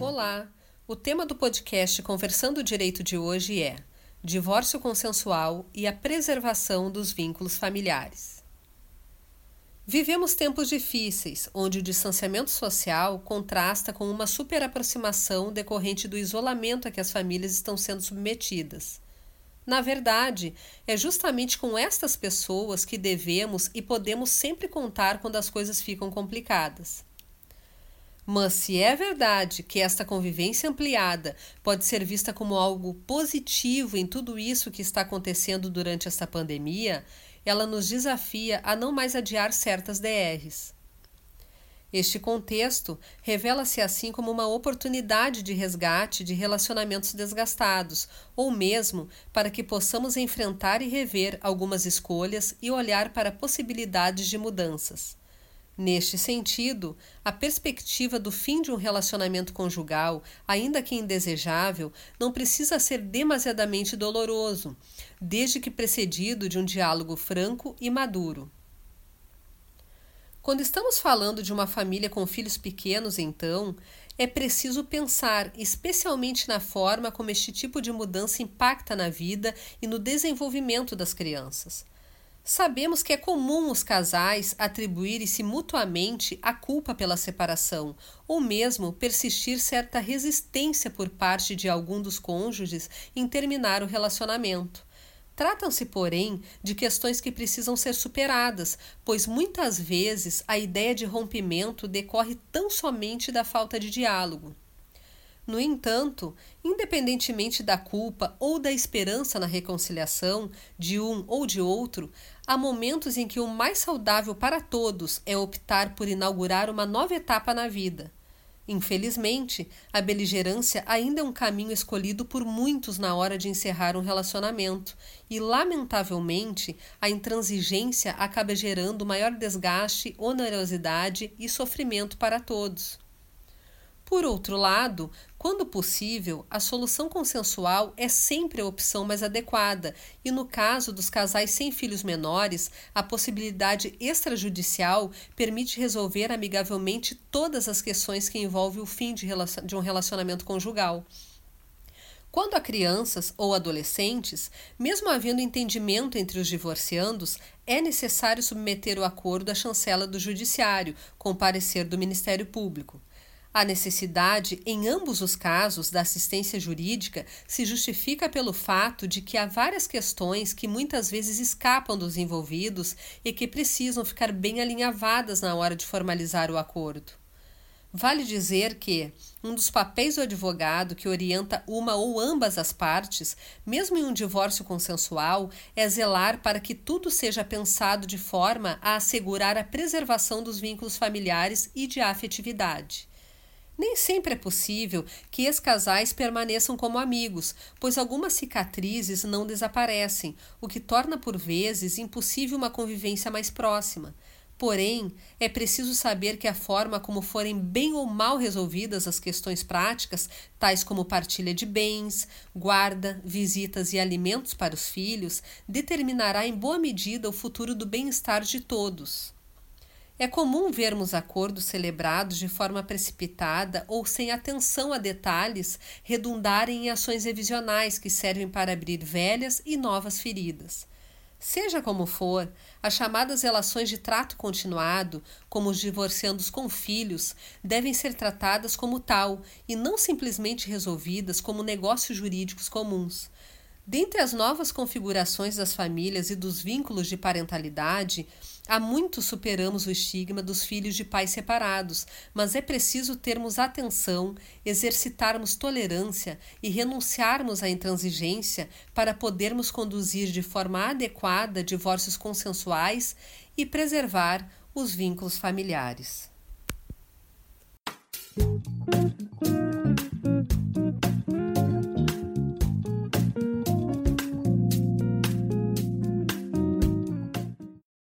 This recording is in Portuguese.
Olá! O tema do podcast Conversando o Direito de hoje é Divórcio consensual e a preservação dos vínculos familiares. Vivemos tempos difíceis, onde o distanciamento social contrasta com uma superaproximação decorrente do isolamento a que as famílias estão sendo submetidas. Na verdade, é justamente com estas pessoas que devemos e podemos sempre contar quando as coisas ficam complicadas. Mas se é verdade que esta convivência ampliada pode ser vista como algo positivo em tudo isso que está acontecendo durante esta pandemia, ela nos desafia a não mais adiar certas DRs. Este contexto revela-se assim como uma oportunidade de resgate de relacionamentos desgastados, ou mesmo para que possamos enfrentar e rever algumas escolhas e olhar para possibilidades de mudanças. Neste sentido, a perspectiva do fim de um relacionamento conjugal, ainda que indesejável, não precisa ser demasiadamente doloroso, desde que precedido de um diálogo franco e maduro. Quando estamos falando de uma família com filhos pequenos, então, é preciso pensar especialmente na forma como este tipo de mudança impacta na vida e no desenvolvimento das crianças. Sabemos que é comum os casais atribuírem-se mutuamente a culpa pela separação, ou mesmo persistir certa resistência por parte de algum dos cônjuges em terminar o relacionamento. Tratam-se, porém, de questões que precisam ser superadas, pois muitas vezes a ideia de rompimento decorre tão somente da falta de diálogo. No entanto, independentemente da culpa ou da esperança na reconciliação de um ou de outro, há momentos em que o mais saudável para todos é optar por inaugurar uma nova etapa na vida. Infelizmente, a beligerância ainda é um caminho escolhido por muitos na hora de encerrar um relacionamento, e, lamentavelmente, a intransigência acaba gerando maior desgaste, onerosidade e sofrimento para todos. Por outro lado, quando possível, a solução consensual é sempre a opção mais adequada, e no caso dos casais sem filhos menores, a possibilidade extrajudicial permite resolver amigavelmente todas as questões que envolvem o fim de, de um relacionamento conjugal. Quando há crianças ou adolescentes, mesmo havendo entendimento entre os divorciandos, é necessário submeter o acordo à chancela do Judiciário, com parecer do Ministério Público. A necessidade, em ambos os casos, da assistência jurídica se justifica pelo fato de que há várias questões que muitas vezes escapam dos envolvidos e que precisam ficar bem alinhavadas na hora de formalizar o acordo. Vale dizer que um dos papéis do advogado que orienta uma ou ambas as partes, mesmo em um divórcio consensual, é zelar para que tudo seja pensado de forma a assegurar a preservação dos vínculos familiares e de afetividade. Nem sempre é possível que ex-casais permaneçam como amigos, pois algumas cicatrizes não desaparecem, o que torna por vezes impossível uma convivência mais próxima. Porém, é preciso saber que a forma como forem bem ou mal resolvidas as questões práticas, tais como partilha de bens, guarda, visitas e alimentos para os filhos, determinará em boa medida o futuro do bem-estar de todos. É comum vermos acordos celebrados de forma precipitada ou sem atenção a detalhes redundarem em ações revisionais que servem para abrir velhas e novas feridas. Seja como for, as chamadas relações de trato continuado, como os divorciandos com filhos, devem ser tratadas como tal e não simplesmente resolvidas como negócios jurídicos comuns. Dentre as novas configurações das famílias e dos vínculos de parentalidade, há muito superamos o estigma dos filhos de pais separados, mas é preciso termos atenção, exercitarmos tolerância e renunciarmos à intransigência para podermos conduzir de forma adequada divórcios consensuais e preservar os vínculos familiares.